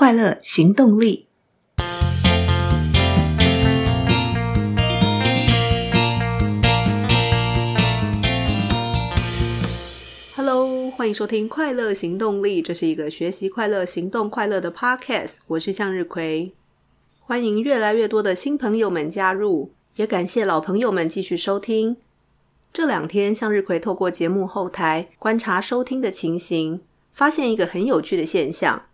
快乐行动力。Hello，欢迎收听《快乐行动力》，这是一个学习快乐、行动快乐的 Podcast。我是向日葵，欢迎越来越多的新朋友们加入，也感谢老朋友们继续收听。这两天，向日葵透过节目后台观察收听的情形，发现一个很有趣的现象。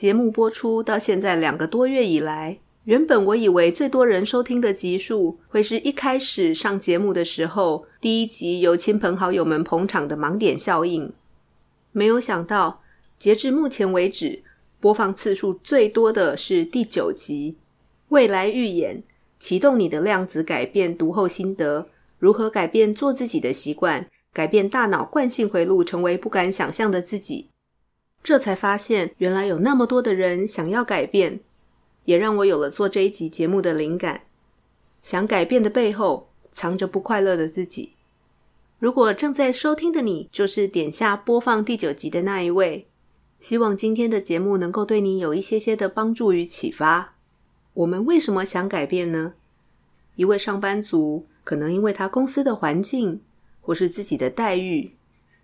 节目播出到现在两个多月以来，原本我以为最多人收听的集数会是一开始上节目的时候，第一集由亲朋好友们捧场的盲点效应。没有想到，截至目前为止，播放次数最多的是第九集《未来预演：启动你的量子改变读后心得》，如何改变做自己的习惯，改变大脑惯性回路，成为不敢想象的自己。这才发现，原来有那么多的人想要改变，也让我有了做这一集节目的灵感。想改变的背后，藏着不快乐的自己。如果正在收听的你，就是点下播放第九集的那一位，希望今天的节目能够对你有一些些的帮助与启发。我们为什么想改变呢？一位上班族，可能因为他公司的环境，或是自己的待遇。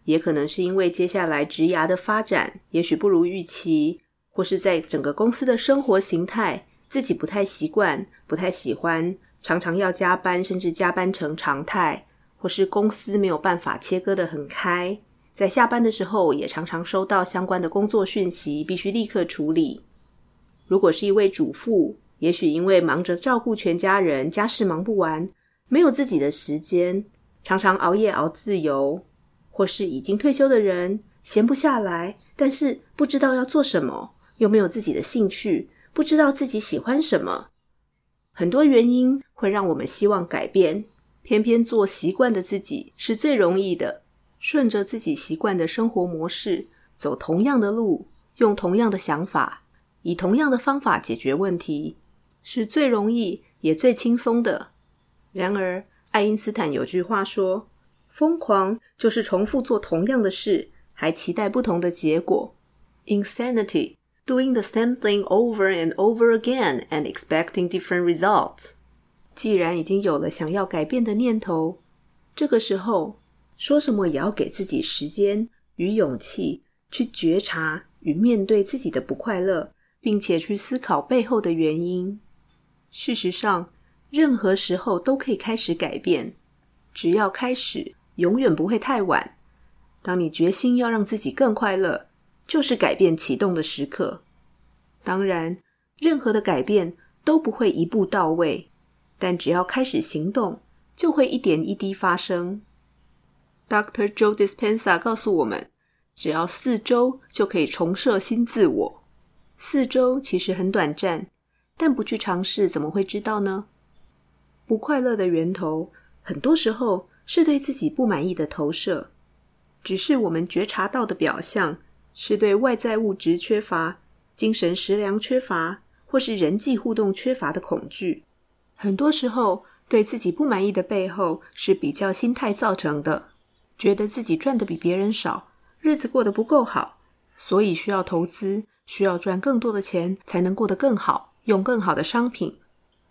也可能是因为接下来职涯的发展，也许不如预期，或是在整个公司的生活形态，自己不太习惯、不太喜欢，常常要加班，甚至加班成常态，或是公司没有办法切割得很开，在下班的时候也常常收到相关的工作讯息，必须立刻处理。如果是一位主妇，也许因为忙着照顾全家人，家事忙不完，没有自己的时间，常常熬夜熬自由。或是已经退休的人，闲不下来，但是不知道要做什么，又没有自己的兴趣，不知道自己喜欢什么，很多原因会让我们希望改变，偏偏做习惯的自己是最容易的，顺着自己习惯的生活模式，走同样的路，用同样的想法，以同样的方法解决问题，是最容易也最轻松的。然而，爱因斯坦有句话说，疯狂就是重复做同样的事，还期待不同的结果。Insanity, doing the same thing over and over again and expecting different results. 既然已经有了想要改变的念头，这个时候说什么也要给自己时间与勇气去觉察与面对自己的不快乐，并且去思考背后的原因。事实上，任何时候都可以开始改变，只要开始。永远不会太晚。当你决心要让自己更快乐，就是改变启动的时刻。当然，任何的改变都不会一步到位，但只要开始行动，就会一点一滴发生。Dr. Joe Dispenza 告诉我们，只要四周就可以重设新自我。四周其实很短暂，但不去尝试，怎么会知道呢？不快乐的源头，很多时候，是对自己不满意的投射，只是我们觉察到的表象，是对外在物质缺乏、精神食粮缺乏，或是人际互动缺乏的恐惧。很多时候，对自己不满意的背后，是比较心态造成的，觉得自己赚的比别人少，日子过得不够好，所以需要投资，需要赚更多的钱，才能过得更好，用更好的商品，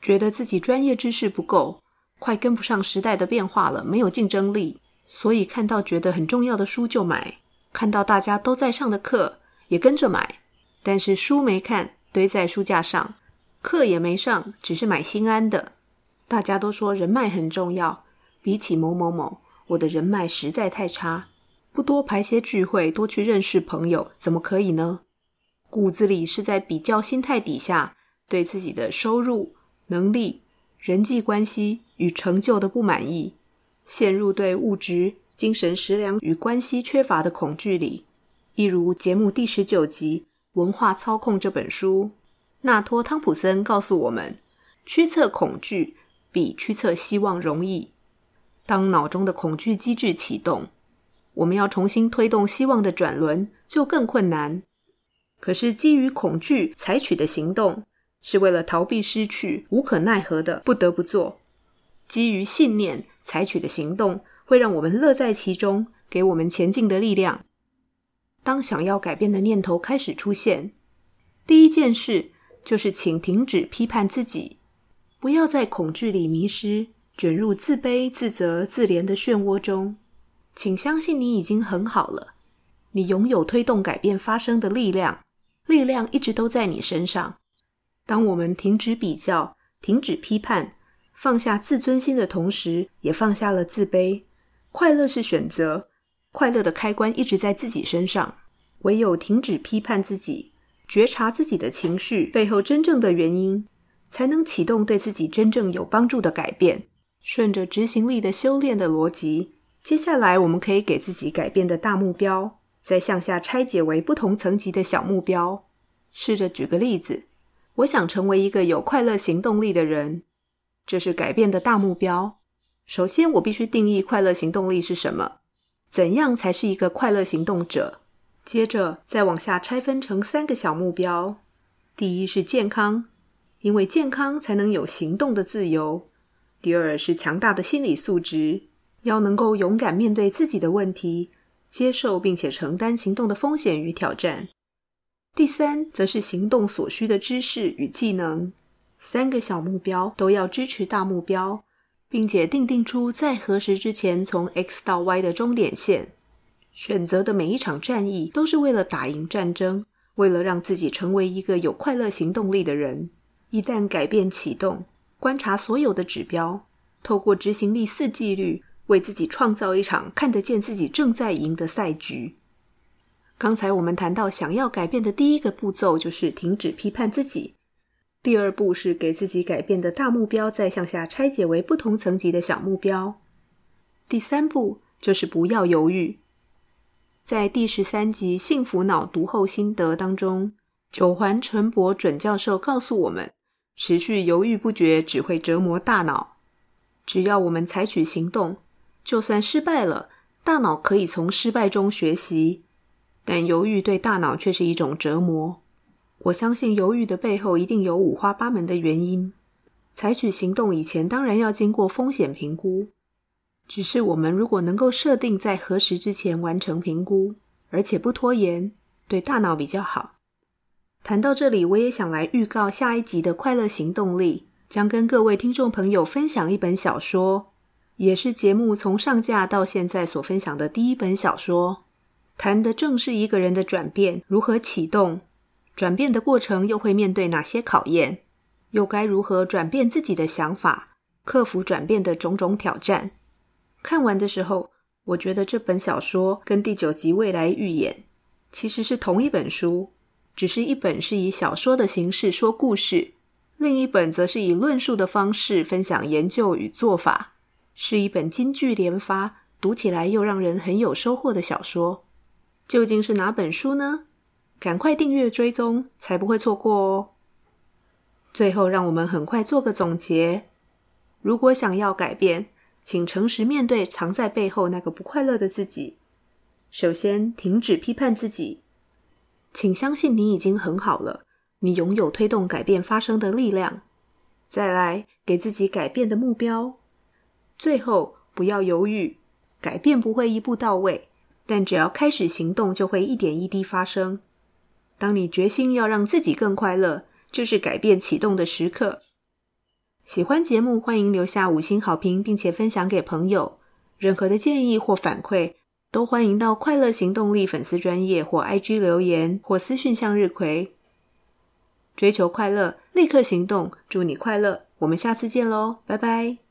觉得自己专业知识不够。快跟不上时代的变化了，没有竞争力，所以看到觉得很重要的书就买，看到大家都在上的课也跟着买，但是书没看，堆在书架上，课也没上，只是买心安的。大家都说人脉很重要，比起某某某，我的人脉实在太差，不多排些聚会，多去认识朋友，怎么可以呢？骨子里是在比较心态底下，对自己的收入、能力、人际关系。与成就的不满意，陷入对物质、精神食粮与关系缺乏的恐惧里。一如节目第十九集《文化操控》这本书，纳托·汤普森告诉我们：驱策恐惧比驱策希望容易。当脑中的恐惧机制启动，我们要重新推动希望的转轮就更困难。可是基于恐惧采取的行动，是为了逃避失去，无可奈何的不得不做。基于信念采取的行动，会让我们乐在其中，给我们前进的力量。当想要改变的念头开始出现，第一件事就是，请停止批判自己，不要在恐惧里迷失，卷入自卑、自责、自怜的漩涡中。请相信你已经很好了，你拥有推动改变发生的力量，力量一直都在你身上。当我们停止比较，停止批判，放下自尊心的同时，也放下了自卑。快乐是选择，快乐的开关一直在自己身上。唯有停止批判自己，觉察自己的情绪背后真正的原因，才能启动对自己真正有帮助的改变。顺着执行力的修炼的逻辑，接下来我们可以给自己改变的大目标，再向下拆解为不同层级的小目标。试着举个例子，我想成为一个有快乐行动力的人，这是改变的大目标。首先，我必须定义快乐行动力是什么，怎样才是一个快乐行动者？接着再往下拆分成三个小目标。第一是健康，因为健康才能有行动的自由。第二是强大的心理素质，要能够勇敢面对自己的问题，接受并且承担行动的风险与挑战。第三则是行动所需的知识与技能。三个小目标都要支持大目标，并且定定出在何时之前从 X 到 Y 的终点线。选择的每一场战役都是为了打赢战争，为了让自己成为一个有快乐行动力的人。一旦改变启动，观察所有的指标，透过执行力四纪律，为自己创造一场看得见自己正在赢的赛局。刚才我们谈到，想要改变的第一个步骤就是停止批判自己；第二步是给自己改变的大目标，再向下拆解为不同层级的小目标；第三步就是不要犹豫。在第十三集《幸福脑读后心得》当中，九环陈博准教授告诉我们，持续犹豫不决只会折磨大脑。只要我们采取行动，就算失败了，大脑可以从失败中学习。但犹豫对大脑却是一种折磨。我相信犹豫的背后一定有五花八门的原因。采取行动以前，当然要经过风险评估。只是我们如果能够设定在何时之前完成评估，而且不拖延，对大脑比较好。谈到这里，我也想来预告下一集的快乐行动力，将跟各位听众朋友分享一本小说，也是节目从上架到现在所分享的第一本小说。谈的正是一个人的转变如何启动，转变的过程又会面对哪些考验，又该如何转变自己的想法，克服转变的种种挑战。看完的时候，我觉得这本小说跟第九集《未来预演》其实是同一本书，只是一本是以小说的形式说故事，另一本则是以论述的方式分享研究与做法，是一本金句连发，读起来又让人很有收获的小说。究竟是哪本书呢？赶快订阅追踪，才不会错过哦。最后，让我们很快做个总结：如果想要改变，请诚实面对藏在背后那个不快乐的自己。首先，停止批判自己，请相信你已经很好了，你拥有推动改变发生的力量。再来，给自己改变的目标。最后，不要犹豫，改变不会一步到位，但只要开始行动，就会一点一滴发生。当你决心要让自己更快乐，就是改变启动的时刻。喜欢节目，欢迎留下五星好评，并且分享给朋友。任何的建议或反馈，都欢迎到快乐行动力粉丝专业或 IG 留言，或私讯向日葵。追求快乐，立刻行动，祝你快乐！我们下次见喽，拜拜。